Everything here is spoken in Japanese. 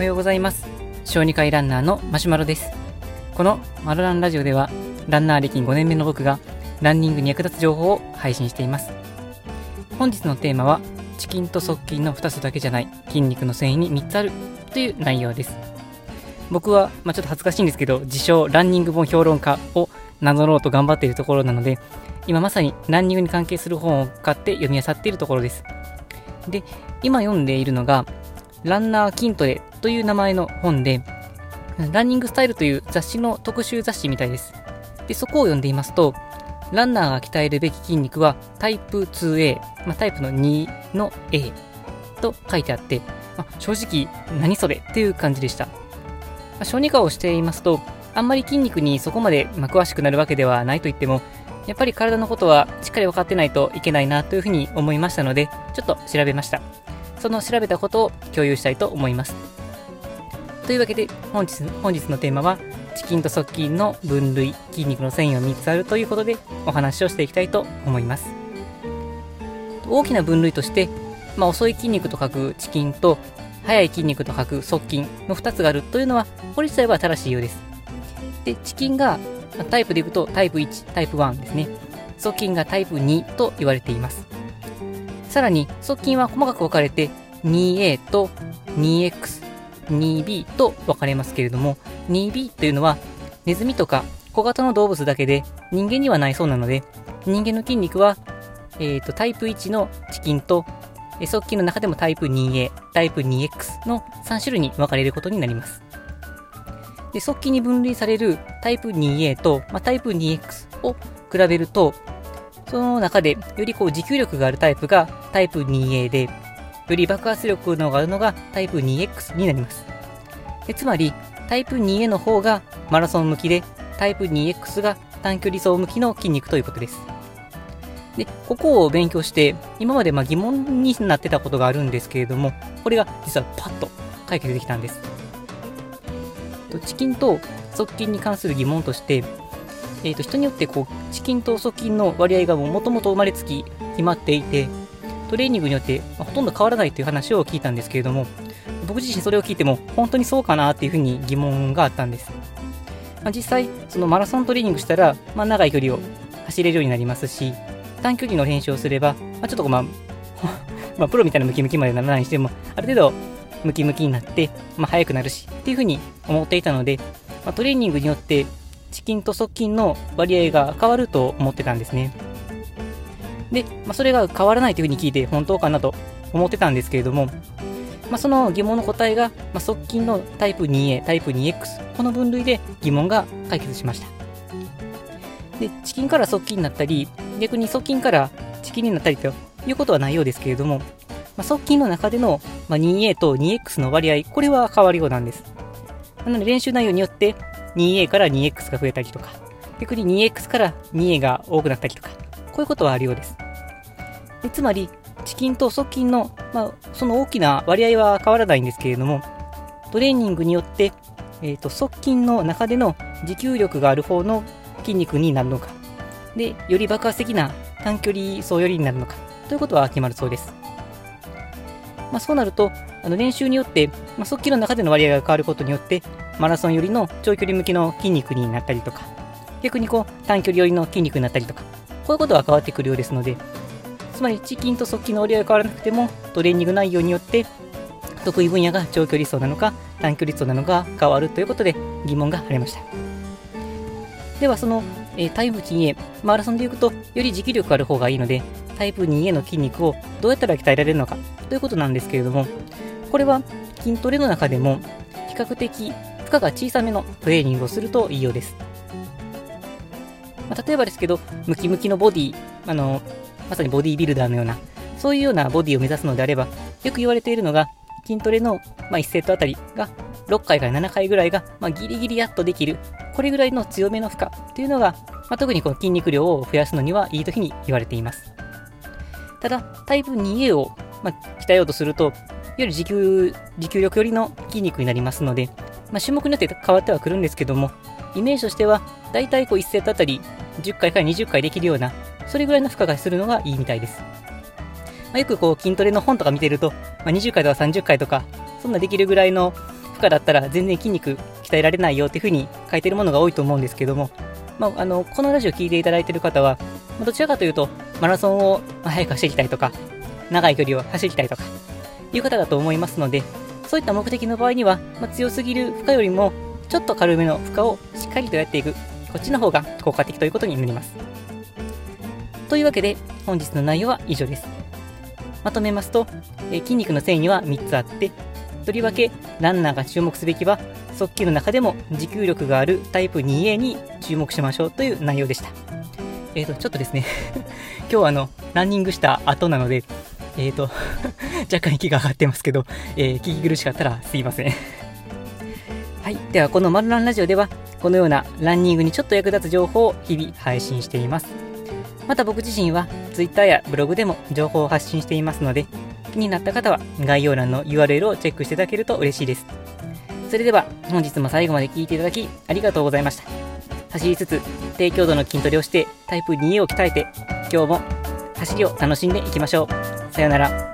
はようございます。小児科医ランナーのマシュマロです。このマロランラジオではランナー歴5年目の僕がランニングに役立つ情報を配信しています。本日のテーマはチキンと側筋の2つだけじゃない筋肉の繊維に3つあるという内容です。僕は、まあ、ちょっと恥ずかしいんですけど自称ランニング本評論家を名乗ろうと頑張っているところなので今まさにランニングに関係する本を買って読み漁っているところです。で今読んでいるのがランナー筋トレという名前の本でランニングスタイルという雑誌の特集雑誌みたいです。でそこを読んでいますとランナーが鍛えるべき筋肉はタイプ 2A、まあ、タイプの2の A と書いてあって、まあ、正直何それっていう感じでした、まあ、小児科をしていますとあんまり筋肉にそこまでま詳しくなるわけではないと言ってもやっぱり体のことはしっかり分かってないといけないなというふうに思いましたのでちょっと調べました。その調べたことを共有したいと思います。というわけで本日本日のテーマはチキンと側筋の分類筋肉の繊維は3つあるということでお話をしていきたいと思います。大きな分類として、まあ、遅い筋肉と書くチキンと速い筋肉と書く側筋の2つがあるというのはこれ自体は正しいようです。でチキンがタイプでいくとタイプ1タイプ1ですね。側筋がタイプ2と言われています。さらに側筋は細かく分かれて 2A と 2X 2B と分かれますけれども 2B というのはネズミとか小型の動物だけで人間にはないそうなので人間の筋肉は、えーと、タイプ1のチキンと側筋の中でもタイプ 2A、タイプ 2X の3種類に分かれることになります。で側筋に分類されるタイプ 2A と、まあ、タイプ 2X を比べると、その中でよりこう持久力があるタイプがタイプ 2A で、より爆発力のがあるのがタイプ 2X になります。でつまり、タイプ 2A の方がマラソン向きで、タイプ 2X が短距離走向きの筋肉ということです。で、ここを勉強して、今までま疑問になってたことがあるんですけれども、これが実はパッと解決できたんです。チキンと側筋に関する疑問として、えー、と人によってこうチキンと側筋の割合がもともと生まれつき決まっていて、トレーニングによって、まほとんど変わらないという話を聞いたんですけれども、僕自身それを聞いても本当にそうかなっていうふうに疑問があったんです。まあ、実際、そのマラソントレーニングしたら、まあ、長い距離を走れるようになりますし、短距離の練習をすれば、まあ、ちょっとまあ、まあ、プロみたいなムキムキまでならないにしても、ある程度ムキムキになって、まあ、速くなるしっていうふうに思っていたので、まあ、トレーニングによってチキンと側筋の割合が変わると思ってたんですね。で、まあ、それが変わらないというふうに聞いて本当かなと思ってたんですけれども、まあ、その疑問の答えが、まあ、側筋のタイプ 2A、タイプ 2X、この分類で疑問が解決しました。で、チキンから側筋になったり、逆に側筋からチキンになったりということはないようですけれども、まあ、側筋の中での、まあ、2A と 2X の割合、これは変わるようなんです。なので練習内容によって 2A から 2X が増えたりとか、逆に 2X から 2A が多くなったりとか、こういうことはあるようです。でつまり、チキンと側筋の、まあ、その大きな割合は変わらないんですけれども、トレーニングによって、えーと、側筋の中での持久力がある方の筋肉になるのか、で、より爆発的な短距離走寄りになるのか、ということは決まるそうです。まあ、そうなると、あの練習によって、まあ、側筋の中での割合が変わることによって、マラソン寄りの長距離向きの筋肉になったりとか、逆にこう短距離寄りの筋肉になったりとか、こういうことが変わってくるようですので、つまりチキンと側筋の折り合いが変わらなくてもトレーニング内容によって得意分野が長距離走なのか短距離走なのか変わるということで疑問が晴れました。ではその、えー、タイプ 2A マラソンでいくとより持久力ある方がいいのでタイプ 2A の筋肉をどうやったら鍛えられるのかということなんですけれどもこれは筋トレの中でも比較的負荷が小さめのトレーニングをするといいようです、まあ、例えばですけどムキムキのボディあのまさにボディービルダーのような、そういうようなボディを目指すのであれば、よく言われているのが、筋トレの、まあ、1セットあたりが6回から7回ぐらいが、まあ、ギリギリやっとできる、これぐらいの強めの負荷というのが、まあ、特にこの筋肉量を増やすのにはいいというふうに言われています。ただ、タイプ 2A を、まあ、鍛えようとすると、より持久持久力よりの筋肉になりますので、まあ、種目によって変わってはくるんですけども、イメージとしては、だいたいこう1セットあたり10回から20回できるような、それぐらいの負荷がするのがいいみたいです。まあ、よくこう筋トレの本とか見てると、まあ、20回とか30回とか、そんなできるぐらいの負荷だったら全然筋肉鍛えられないよっていうふうに書いてるものが多いと思うんですけども、まあ、あの、このラジオ聞いていただいてる方は、どちらかというと、マラソンを早く走りたいとか、長い距離を走りたいとか、いう方だと思いますので、そういった目的の場合には、まあ、強すぎる負荷よりも、ちょっと軽めの負荷をしっかりとやっていく、こっちの方が効果的ということになります。というわけで、本日の内容は以上です。まとめますと、え筋肉の繊維には3つあって、とりわけランナーが注目すべきは、速球の中でも持久力があるタイプ 2A に注目しましょうという内容でした。えっ、ー、と、ちょっとですね 今日はあの、ランニングした後なので、えっ、ー、と若干息が上がってますけど、えー、聞き苦しかったらすいません はい。では、このマルランラジオでは、このようなランニングにちょっと役立つ情報を日々配信しています。また僕自身は Twitter やブログでも情報を発信していますので、気になった方は概要欄の URL をチェックしていただけると嬉しいです。それでは本日も最後まで聴いていただきありがとうございました。走りつつ低強度の筋トレをしてタイプ 2A を鍛えて今日も走りを楽しんでいきましょう。さよなら。